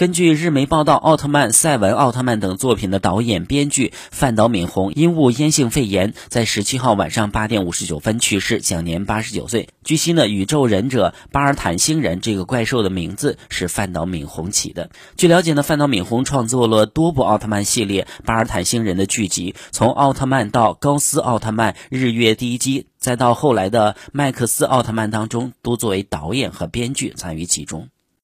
根据日媒报道，奥特曼、赛文、奥特曼等作品的导演、编剧范岛敏宏因误烟性肺炎，在十七号晚上八点五十九分去世，享年八十九岁。据悉呢，宇宙忍者巴尔坦星人这个怪兽的名字是范岛敏宏起的。据了解呢，范岛敏宏创作了多部奥特曼系列、巴尔坦星人的剧集，从奥特曼到高斯奥特曼、日月第一击，再到后来的麦克斯奥特曼当中，都作为导演和编剧参与其中。